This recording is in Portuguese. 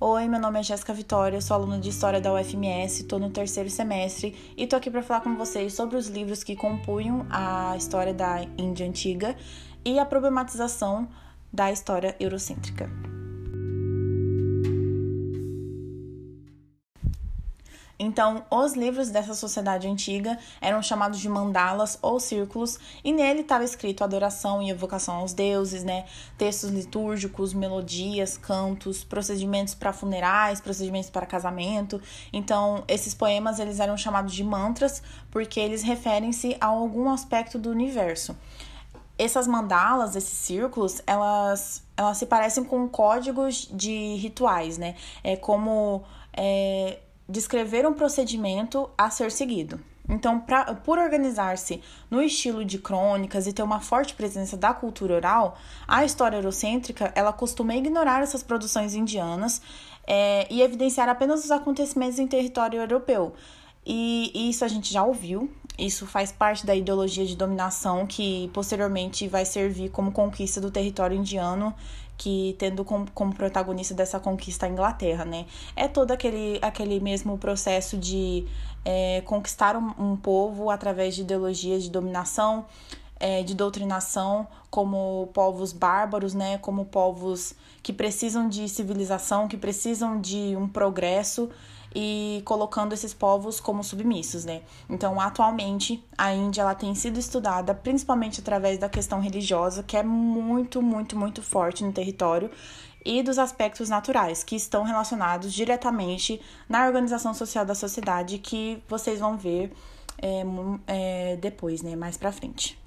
Oi, meu nome é Jéssica Vitória, sou aluna de História da UFMS, estou no terceiro semestre e estou aqui para falar com vocês sobre os livros que compunham a história da Índia Antiga e a problematização da história eurocêntrica. Então, os livros dessa sociedade antiga eram chamados de mandalas ou círculos, e nele estava escrito adoração e evocação aos deuses, né? Textos litúrgicos, melodias, cantos, procedimentos para funerais, procedimentos para casamento. Então, esses poemas eles eram chamados de mantras porque eles referem-se a algum aspecto do universo. Essas mandalas, esses círculos, elas, elas se parecem com códigos de rituais, né? É como é, descrever um procedimento a ser seguido. Então, pra, por organizar-se no estilo de crônicas e ter uma forte presença da cultura oral, a história eurocêntrica ela costuma ignorar essas produções indianas é, e evidenciar apenas os acontecimentos em território europeu. E, e isso a gente já ouviu, isso faz parte da ideologia de dominação que posteriormente vai servir como conquista do território indiano que tendo como, como protagonista dessa conquista a Inglaterra, né? É todo aquele, aquele mesmo processo de é, conquistar um, um, povo através de ideologias de dominação, é, de doutrinação, como povos bárbaros, né? Como povos que precisam de civilização, que precisam de um progresso e colocando esses povos como submissos, né? Então, atualmente, a Índia ela tem sido estudada principalmente através da questão religiosa, que é muito, muito, muito forte no território, e dos aspectos naturais, que estão relacionados diretamente na organização social da sociedade, que vocês vão ver é, é, depois, né? Mais pra frente.